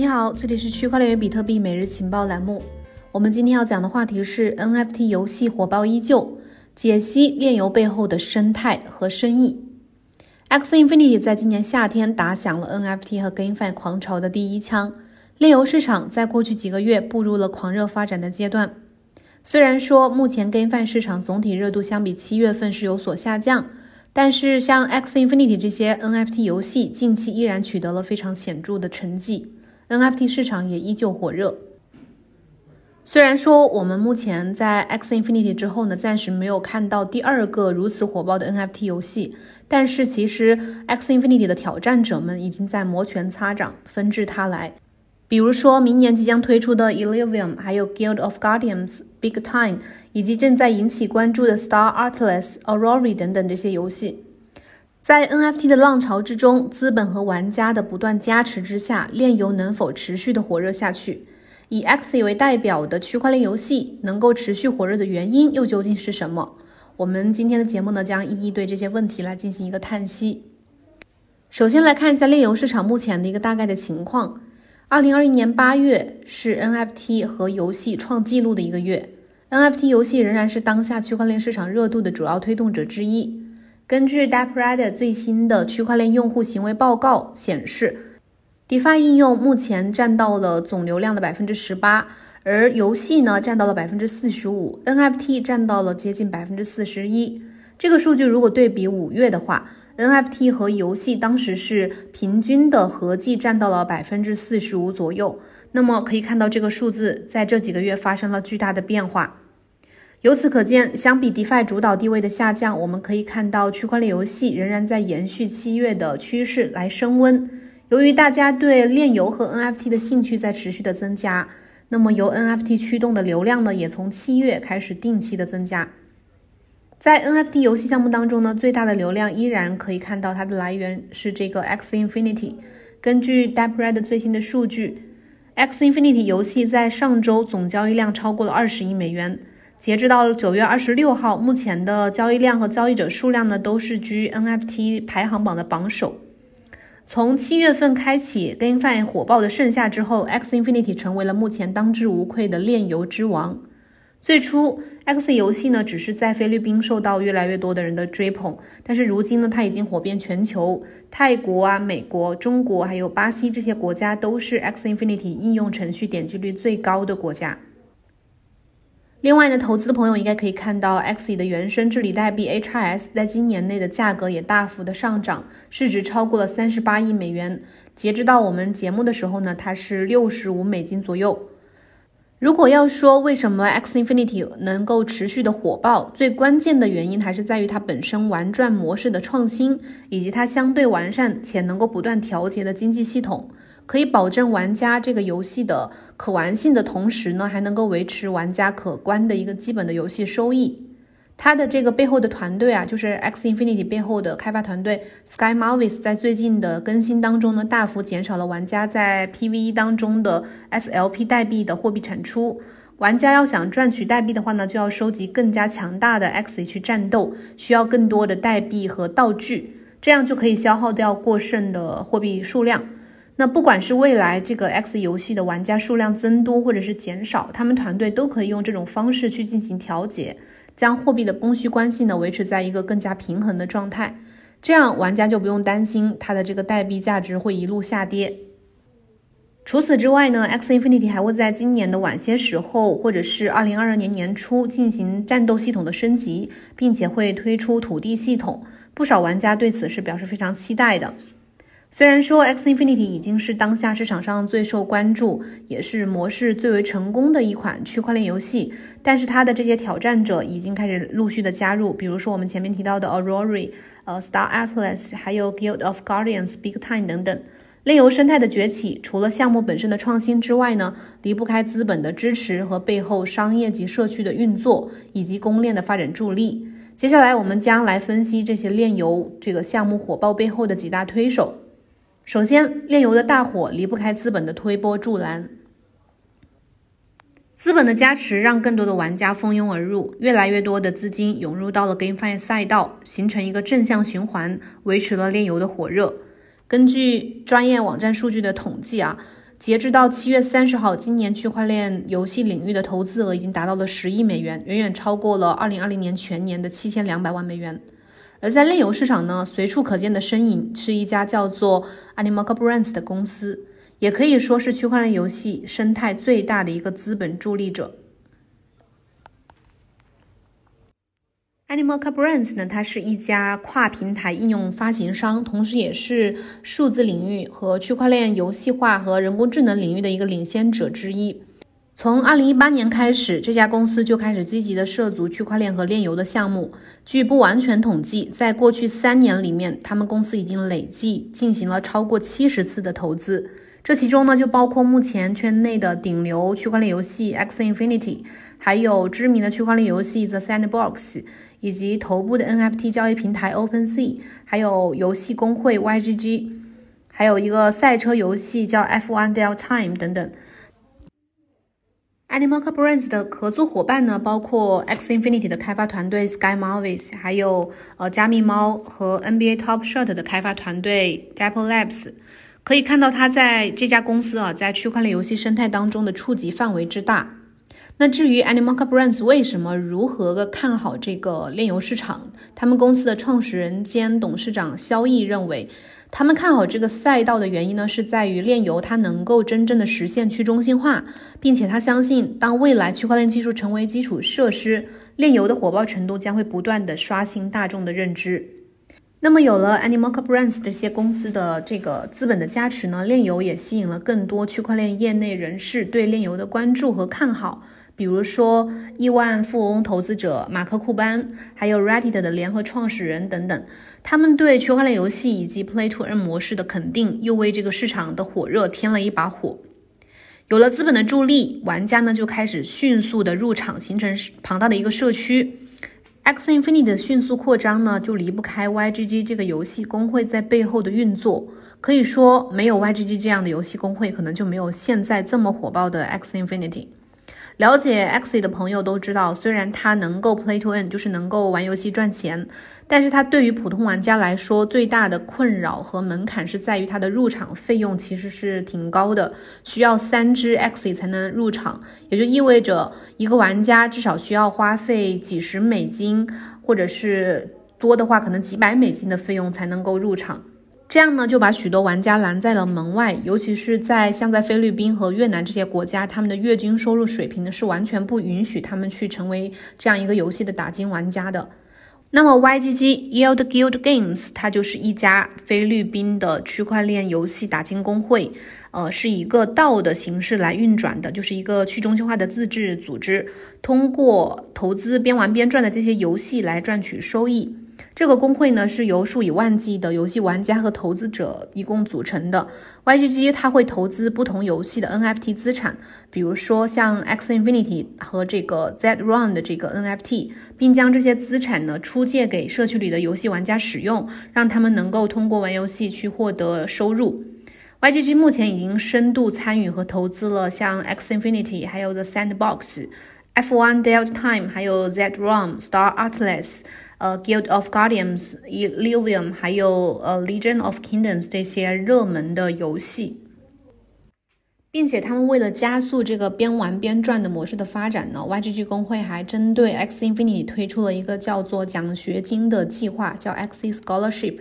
你好，这里是区块链与比特币每日情报栏目。我们今天要讲的话题是 NFT 游戏火爆依旧，解析链游背后的生态和生意。X Infinity 在今年夏天打响了 NFT 和 GameFi 狂潮的第一枪，链游市场在过去几个月步入了狂热发展的阶段。虽然说目前 GameFi 市场总体热度相比七月份是有所下降，但是像 X Infinity 这些 NFT 游戏近期依然取得了非常显著的成绩，NFT 市场也依旧火热。虽然说我们目前在 X Infinity 之后呢，暂时没有看到第二个如此火爆的 NFT 游戏，但是其实 X Infinity 的挑战者们已经在摩拳擦掌，纷至沓来。比如说明年即将推出的 Illuvium，还有 Guild of Guardians、Big Time，以及正在引起关注的 Star Atlas、Aurora 等等这些游戏，在 NFT 的浪潮之中，资本和玩家的不断加持之下，链游能否持续的火热下去？以 X 为代表的区块链游戏能够持续火热的原因又究竟是什么？我们今天的节目呢，将一一对这些问题来进行一个探析。首先来看一下链游市场目前的一个大概的情况。二零二一年八月是 NFT 和游戏创纪录的一个月，NFT 游戏仍然是当下区块链市场热度的主要推动者之一。根据 d a p r a d e 最新的区块链用户行为报告显示。DeFi 应用目前占到了总流量的百分之十八，而游戏呢占到了百分之四十五，NFT 占到了接近百分之四十一。这个数据如果对比五月的话，NFT 和游戏当时是平均的合计占到了百分之四十五左右。那么可以看到这个数字在这几个月发生了巨大的变化。由此可见，相比 DeFi 主导地位的下降，我们可以看到区块链游戏仍然在延续七月的趋势来升温。由于大家对链游和 NFT 的兴趣在持续的增加，那么由 NFT 驱动的流量呢，也从七月开始定期的增加。在 NFT 游戏项目当中呢，最大的流量依然可以看到它的来源是这个 X Infinity。根据 d a p r e d 最新的数据，X Infinity 游戏在上周总交易量超过了二十亿美元。截止到九月二十六号，目前的交易量和交易者数量呢，都是居 NFT 排行榜的榜首。从七月份开启 GameFi 火爆的盛夏之后，X Infinity 成为了目前当之无愧的炼油之王。最初，X 游戏呢只是在菲律宾受到越来越多的人的追捧，但是如今呢，它已经火遍全球，泰国啊、美国、中国还有巴西这些国家都是 X Infinity 应用程序点击率最高的国家。另外呢，投资的朋友应该可以看到，Xe 的原生治理代币 HIS 在今年内的价格也大幅的上涨，市值超过了三十八亿美元。截止到我们节目的时候呢，它是六十五美金左右。如果要说为什么 X Infinity 能够持续的火爆，最关键的原因还是在于它本身玩转模式的创新，以及它相对完善且能够不断调节的经济系统，可以保证玩家这个游戏的可玩性的同时呢，还能够维持玩家可观的一个基本的游戏收益。它的这个背后的团队啊，就是 X Infinity 背后的开发团队 Sky Mavis，在最近的更新当中呢，大幅减少了玩家在 PVE 当中的 SLP 代币的货币产出。玩家要想赚取代币的话呢，就要收集更加强大的 X 去战斗，需要更多的代币和道具，这样就可以消耗掉过剩的货币数量。那不管是未来这个 X 游戏的玩家数量增多或者是减少，他们团队都可以用这种方式去进行调节。将货币的供需关系呢维持在一个更加平衡的状态，这样玩家就不用担心它的这个代币价值会一路下跌。除此之外呢，X Infinity 还会在今年的晚些时候，或者是二零二二年年初进行战斗系统的升级，并且会推出土地系统，不少玩家对此是表示非常期待的。虽然说 X Infinity 已经是当下市场上最受关注，也是模式最为成功的一款区块链游戏，但是它的这些挑战者已经开始陆续的加入，比如说我们前面提到的 Aurora、呃 Star Atlas，还有 Guild of Guardians、Big Time 等等。链游生态的崛起，除了项目本身的创新之外呢，离不开资本的支持和背后商业及社区的运作，以及公链的发展助力。接下来我们将来分析这些链游这个项目火爆背后的几大推手。首先，炼油的大火离不开资本的推波助澜。资本的加持让更多的玩家蜂拥而入，越来越多的资金涌入到了 GameFi 赛道，形成一个正向循环，维持了炼油的火热。根据专业网站数据的统计啊，截至到七月三十号，今年区块链游戏领域的投资额已经达到了十亿美元，远远超过了二零二零年全年的七千两百万美元。而在链游市场呢，随处可见的身影是一家叫做 Animoca Brands 的公司，也可以说是区块链游戏生态最大的一个资本助力者。Animoca Brands 呢，它是一家跨平台应用发行商，同时也是数字领域和区块链游戏化和人工智能领域的一个领先者之一。从二零一八年开始，这家公司就开始积极的涉足区块链和链游的项目。据不完全统计，在过去三年里面，他们公司已经累计进行了超过七十次的投资。这其中呢，就包括目前圈内的顶流区块链游戏 X Infinity，还有知名的区块链游戏 The Sandbox。以及头部的 NFT 交易平台 OpenSea，还有游戏公会 YGG，还有一个赛车游戏叫 F1 Del Time 等等。Animoca Brands 的合作伙伴呢，包括 X Infinity 的开发团队 SkyMavis，还有呃加密猫和 NBA Top Shot 的开发团队 Dapple Labs。可以看到，它在这家公司啊，在区块链游戏生态当中的触及范围之大。那至于 Animoca Brands 为什么如何的看好这个炼油市场，他们公司的创始人兼董事长肖毅认为，他们看好这个赛道的原因呢，是在于炼油它能够真正的实现去中心化，并且他相信，当未来区块链技术成为基础设施，炼油的火爆程度将会不断的刷新大众的认知。那么有了 Animoca Brands 这些公司的这个资本的加持呢，炼油也吸引了更多区块链业内人士对炼油的关注和看好。比如说亿万富翁投资者马克库班，还有 Reddit 的联合创始人等等，他们对区块链游戏以及 Play to Earn 模式的肯定，又为这个市场的火热添了一把火。有了资本的助力，玩家呢就开始迅速的入场，形成庞大的一个社区。X Infinity 的迅速扩张呢，就离不开 YGG 这个游戏公会在背后的运作。可以说，没有 YGG 这样的游戏公会，可能就没有现在这么火爆的 X Infinity。了解 X 的朋友都知道，虽然它能够 Play to Earn，就是能够玩游戏赚钱，但是它对于普通玩家来说，最大的困扰和门槛是在于它的入场费用其实是挺高的，需要三只 X 才能入场，也就意味着一个玩家至少需要花费几十美金，或者是多的话可能几百美金的费用才能够入场。这样呢，就把许多玩家拦在了门外，尤其是在像在菲律宾和越南这些国家，他们的月均收入水平呢是完全不允许他们去成为这样一个游戏的打金玩家的。那么 YGG Yield Guild Games 它就是一家菲律宾的区块链游戏打金工会，呃，是一个道的形式来运转的，就是一个去中心化的自治组织，通过投资边玩边赚的这些游戏来赚取收益。这个工会呢是由数以万计的游戏玩家和投资者一共组成的。YGG 它会投资不同游戏的 NFT 资产，比如说像 X Infinity 和这个 Z roun 的这个 NFT，并将这些资产呢出借给社区里的游戏玩家使用，让他们能够通过玩游戏去获得收入。YGG 目前已经深度参与和投资了像 X Infinity，还有 The Sandbox、F1 Delta Time，还有 Z Run、Star Atlas。呃，Guild of Guardians、Elysium，还有呃 Legion of Kingdoms 这些热门的游戏，并且他们为了加速这个边玩边赚的模式的发展呢，YGG 公会还针对 X Infinity 推出了一个叫做奖学金的计划，叫 X Scholarship。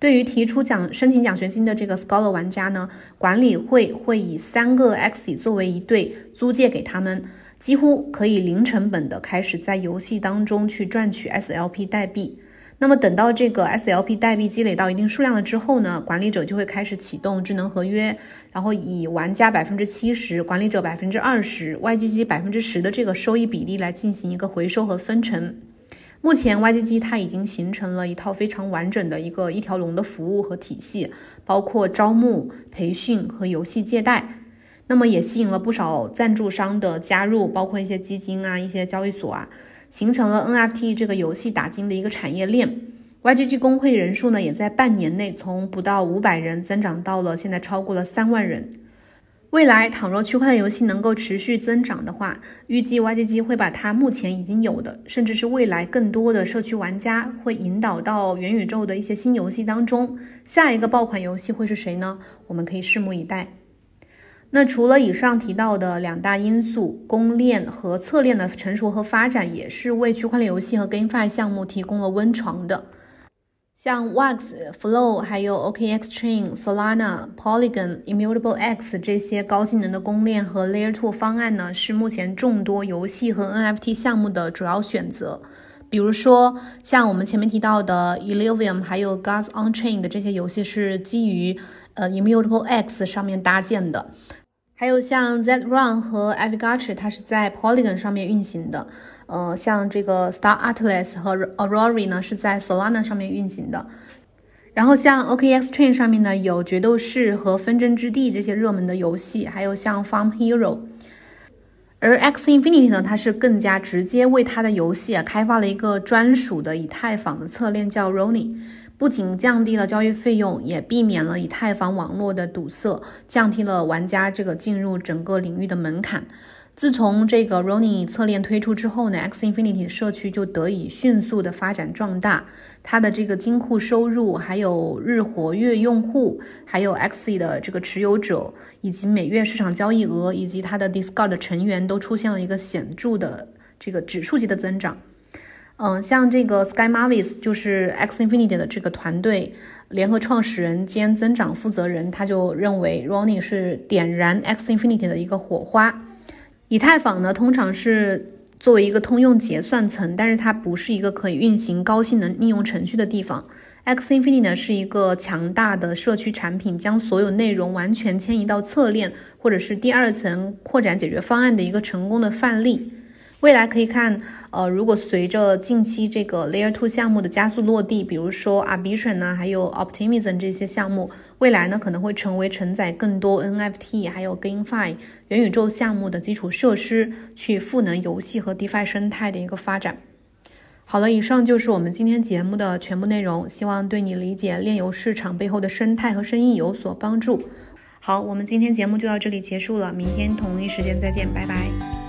对于提出奖申请奖学金的这个 Scholar 玩家呢，管理会会以三个 X 作为一对租借给他们。几乎可以零成本的开始在游戏当中去赚取 SLP 代币。那么等到这个 SLP 代币积累到一定数量了之后呢，管理者就会开始启动智能合约，然后以玩家百分之七十、管理者百分之二十、YGG 百分之十的这个收益比例来进行一个回收和分成。目前 YGG 它已经形成了一套非常完整的一个一条龙的服务和体系，包括招募、培训和游戏借贷。那么也吸引了不少赞助商的加入，包括一些基金啊、一些交易所啊，形成了 NFT 这个游戏打金的一个产业链。YGG 公会人数呢，也在半年内从不到五百人增长到了现在超过了三万人。未来倘若区块链游戏能够持续增长的话，预计 YGG 会把它目前已经有的，甚至是未来更多的社区玩家，会引导到元宇宙的一些新游戏当中。下一个爆款游戏会是谁呢？我们可以拭目以待。那除了以上提到的两大因素，公链和侧链的成熟和发展，也是为区块链游戏和 GameFi 项目提供了温床的。像 Wax、Flow、还有 OKX Chain、Solana、Polygon、Immutable X 这些高性能的公链和 Layer Two 方案呢，是目前众多游戏和 NFT 项目的主要选择。比如说，像我们前面提到的 Elivium，还有 Gas On Chain 的这些游戏是基于呃 Immutable X 上面搭建的。还有像 Zrun 和 a v i g a c h i 它是在 Polygon 上面运行的。呃，像这个 Star Atlas 和 Aurora 呢，是在 Solana 上面运行的。然后像 OKX Chain 上面呢，有决斗士和纷争之地这些热门的游戏，还有像 Farm Hero。而 X Infinity 呢，它是更加直接为它的游戏啊开发了一个专属的以太坊的侧链，叫 Roni。不仅降低了交易费用，也避免了以太坊网络的堵塞，降低了玩家这个进入整个领域的门槛。自从这个 Roni 侧链推出之后呢，X Infinity 社区就得以迅速的发展壮大。它的这个金库收入，还有日活跃用户，还有 X 的这个持有者，以及每月市场交易额，以及它的 Discord 成员都出现了一个显著的这个指数级的增长。嗯，像这个 Sky Marvis 就是 X Infinity 的这个团队联合创始人兼增长负责人，他就认为 Roni 是点燃 X Infinity 的一个火花。以太坊呢，通常是作为一个通用结算层，但是它不是一个可以运行高性能应用程序的地方。X Infinity 呢是一个强大的社区产品，将所有内容完全迁移到侧链或者是第二层扩展解决方案的一个成功的范例。未来可以看，呃，如果随着近期这个 Layer Two 项目的加速落地，比如说 Arbitrum 呢，还有 Optimism 这些项目，未来呢可能会成为承载更多 NFT 还有 GameFi 元宇宙项目的基础设施，去赋能游戏和 DeFi 生态的一个发展。好了，以上就是我们今天节目的全部内容，希望对你理解炼油市场背后的生态和生意有所帮助。好，我们今天节目就到这里结束了，明天同一时间再见，拜拜。